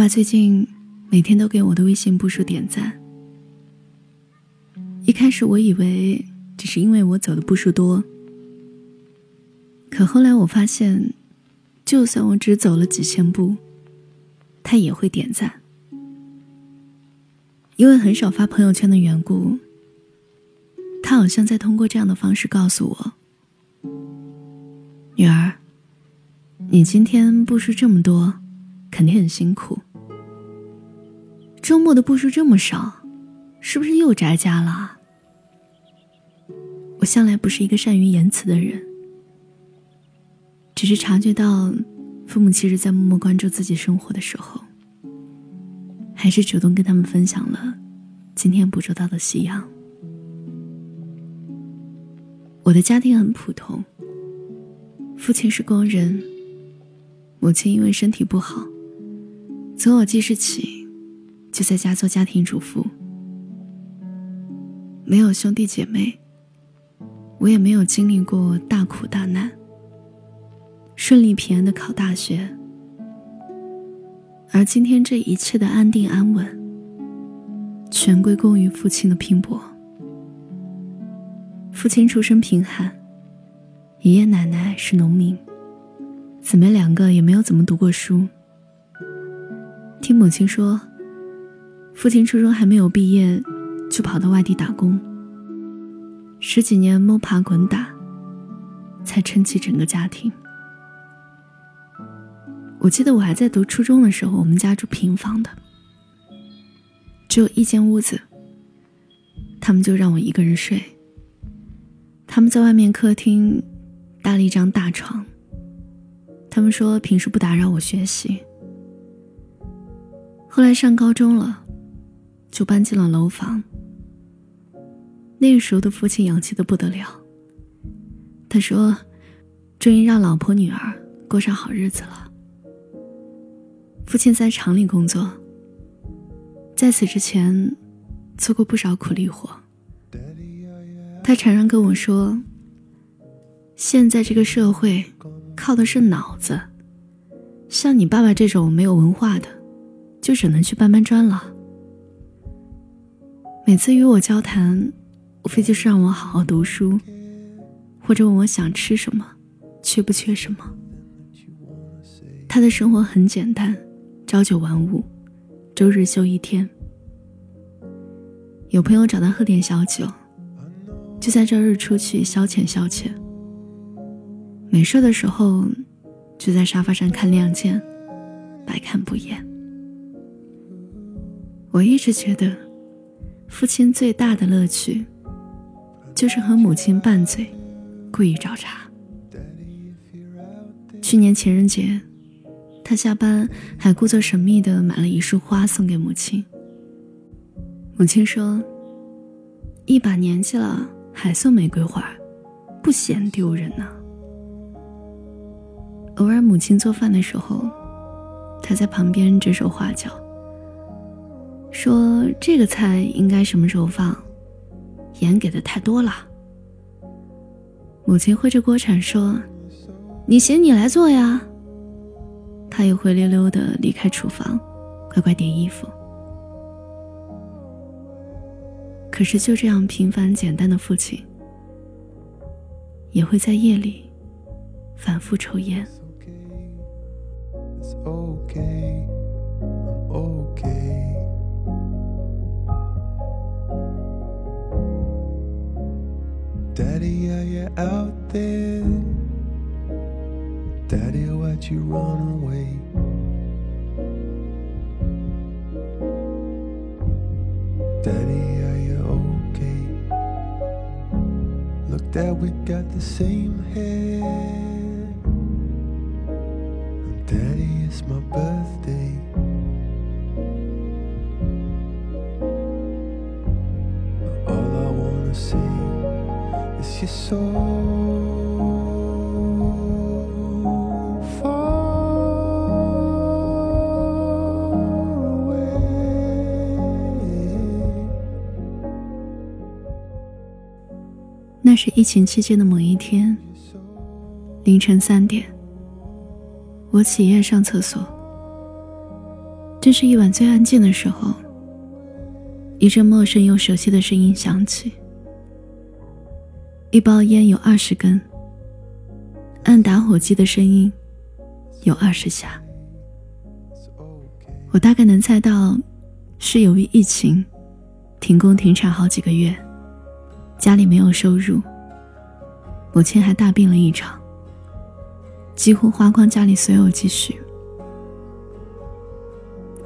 爸最近每天都给我的微信步数点赞。一开始我以为只是因为我走的步数多，可后来我发现，就算我只走了几千步，他也会点赞。因为很少发朋友圈的缘故，他好像在通过这样的方式告诉我：“女儿，你今天步数这么多。”肯定很辛苦。周末的步数这么少，是不是又宅家了？我向来不是一个善于言辞的人，只是察觉到父母其实在默默关注自己生活的时候，还是主动跟他们分享了今天捕捉到的夕阳。我的家庭很普通，父亲是工人，母亲因为身体不好。从我记事起，就在家做家庭主妇，没有兄弟姐妹，我也没有经历过大苦大难，顺利平安的考大学。而今天这一切的安定安稳，全归功于父亲的拼搏。父亲出身贫寒，爷爷奶奶是农民，姊妹两个也没有怎么读过书。听母亲说，父亲初中还没有毕业，就跑到外地打工。十几年摸爬滚打，才撑起整个家庭。我记得我还在读初中的时候，我们家住平房的，只有一间屋子，他们就让我一个人睡。他们在外面客厅搭了一张大床，他们说平时不打扰我学习。后来上高中了，就搬进了楼房。那个时候的父亲洋气的不得了。他说：“终于让老婆女儿过上好日子了。”父亲在厂里工作，在此之前做过不少苦力活。他常常跟我说：“现在这个社会靠的是脑子，像你爸爸这种没有文化的。”就只能去搬搬砖了。每次与我交谈，无非就是让我好好读书，或者问我想吃什么，缺不缺什么。他的生活很简单，朝九晚五，周日休一天。有朋友找他喝点小酒，就在周日出去消遣消遣。没事的时候，就在沙发上看《亮剑》，百看不厌。我一直觉得，父亲最大的乐趣，就是和母亲拌嘴，故意找茬。去年情人节，他下班还故作神秘的买了一束花送给母亲。母亲说：“一把年纪了还送玫瑰花，不嫌丢人呐。”偶尔母亲做饭的时候，他在旁边指手画脚。说这个菜应该什么时候放？盐给的太多了。母亲挥着锅铲说：“你行你来做呀。”他又灰溜溜的离开厨房，乖乖叠衣服。可是就这样平凡简单的父亲，也会在夜里反复抽烟。Daddy, are you out there? Daddy, why'd you run away? Daddy, are you okay? Look, Dad, we got the same hair. And Daddy, it's my birthday. 那是疫情期间的某一天，凌晨三点，我起夜上厕所，这是一晚最安静的时候，一阵陌生又熟悉的声音响起。一包烟有二十根，按打火机的声音有二十下。我大概能猜到，是由于疫情，停工停产好几个月，家里没有收入，母亲还大病了一场，几乎花光家里所有积蓄。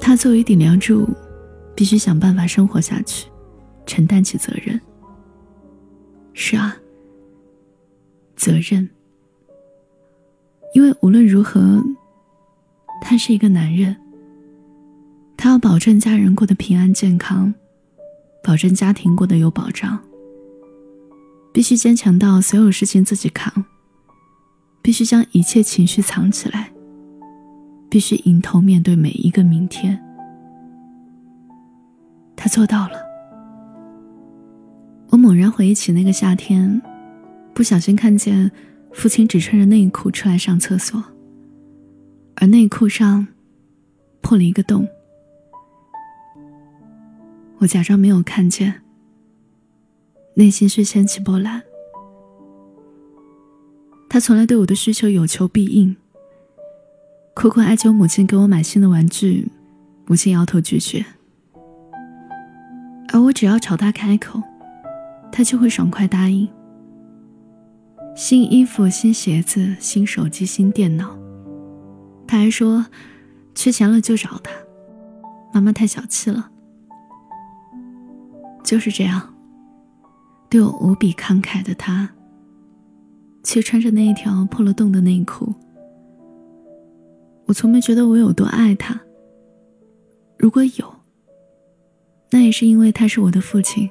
他作为顶梁柱，必须想办法生活下去，承担起责任。是啊，责任。因为无论如何，他是一个男人。他要保证家人过得平安健康，保证家庭过得有保障。必须坚强到所有事情自己扛，必须将一切情绪藏起来，必须迎头面对每一个明天。他做到了。我猛然回忆起那个夏天，不小心看见父亲只穿着内裤出来上厕所，而内裤上破了一个洞。我假装没有看见，内心却掀起波澜。他从来对我的需求有求必应，苦苦哀求母亲给我买新的玩具，母亲摇头拒绝。而我只要朝他开口，他就会爽快答应。新衣服、新鞋子、新手机、新电脑，他还说缺钱了就找他，妈妈太小气了。就是这样，对我无比慷慨的他，却穿着那一条破了洞的内裤。我从没觉得我有多爱他。如果有，那也是因为他是我的父亲，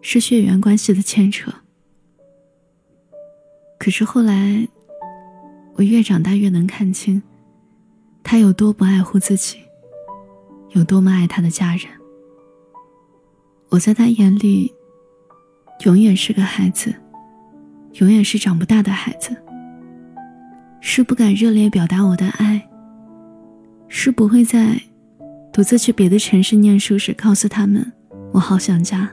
是血缘关系的牵扯。可是后来，我越长大越能看清，他有多不爱护自己，有多么爱他的家人。我在他眼里，永远是个孩子，永远是长不大的孩子。是不敢热烈表达我的爱，是不会在独自去别的城市念书时告诉他们我好想家。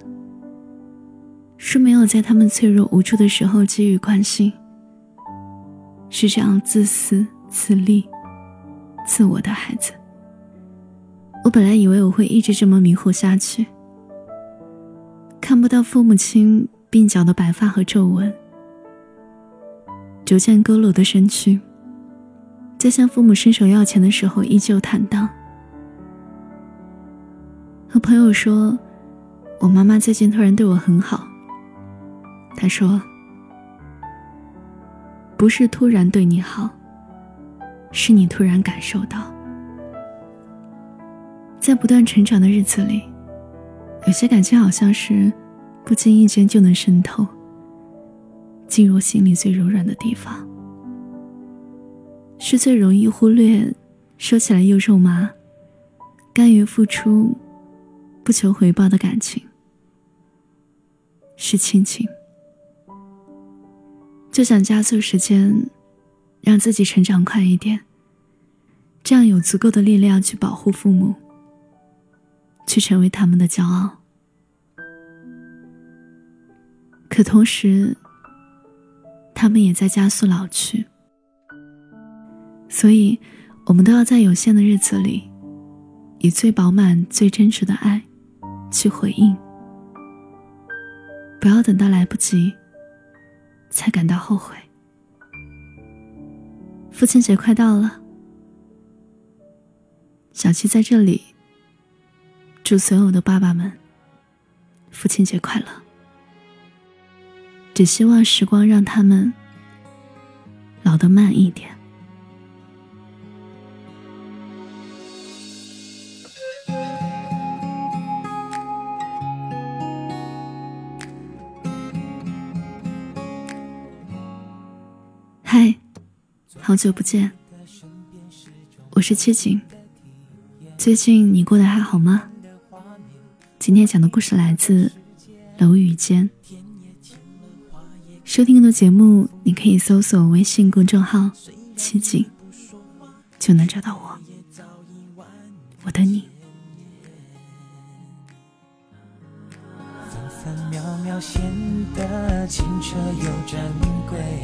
是没有在他们脆弱无助的时候给予关心。是这样自私自利、自我的孩子。我本来以为我会一直这么迷糊下去。看不到父母亲鬓角的白发和皱纹，逐渐佝偻的身躯，在向父母伸手要钱的时候依旧坦荡。和朋友说，我妈妈最近突然对我很好。他说，不是突然对你好，是你突然感受到，在不断成长的日子里。有些感情好像是不经意间就能渗透，进入心里最柔软的地方，是最容易忽略，说起来又肉麻，甘于付出，不求回报的感情，是亲情。就想加速时间，让自己成长快一点，这样有足够的力量去保护父母。去成为他们的骄傲，可同时，他们也在加速老去。所以，我们都要在有限的日子里，以最饱满、最真实的爱去回应，不要等到来不及，才感到后悔。父亲节快到了，小七在这里。祝所有的爸爸们，父亲节快乐！只希望时光让他们老得慢一点。好久不见，我是七景。最近你过得还好吗？今天讲的故事来自楼宇间。收听更多节目，你可以搜索微信公众号“七景”，就能找到我。我的你。秒秒显得清澈又珍贵，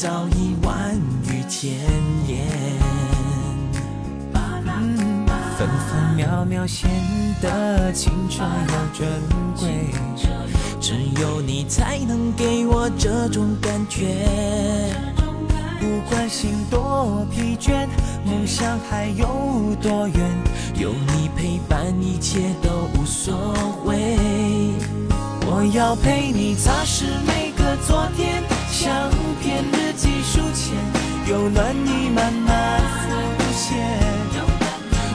早已万语千言。分分秒秒显得清澈又珍贵，只有你才能给我这种感觉。不管心多疲倦，梦想还有多远，有你陪伴，一切都无所谓。我要陪你擦拭每个昨天，相片、日记、书签，有暖意慢慢浮现。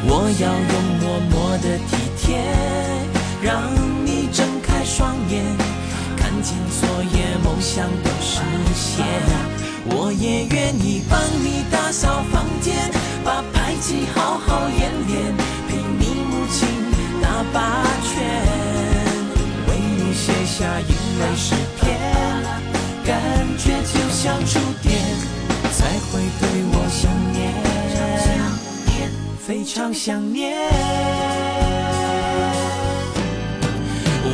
我要用默默的体贴，让你睁开双眼，看见昨夜梦想都实现。我也愿意帮你打扫房间，把排挤好好演练，陪你母亲打八拳，为你写下英美诗，就像触电，才会对我想念。非常想念。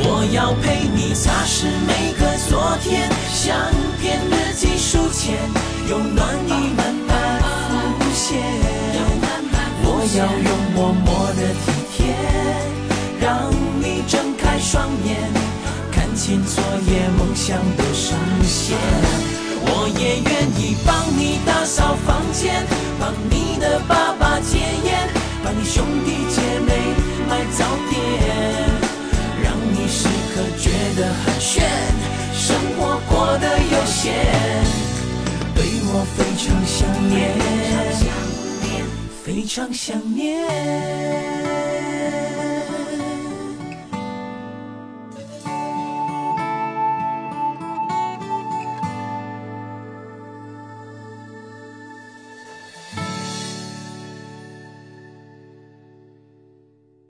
我要陪你擦拭每个昨天，相片、日记、书签，用暖意慢慢浮现。我要用默默的体贴，让你睁开双眼，看清昨夜梦想的实现。我也愿意帮你打扫房间，帮你的爸爸戒烟，帮你兄弟姐妹买早点，让你时刻觉得很炫，生活过得悠闲，对我非常想念，非常想念。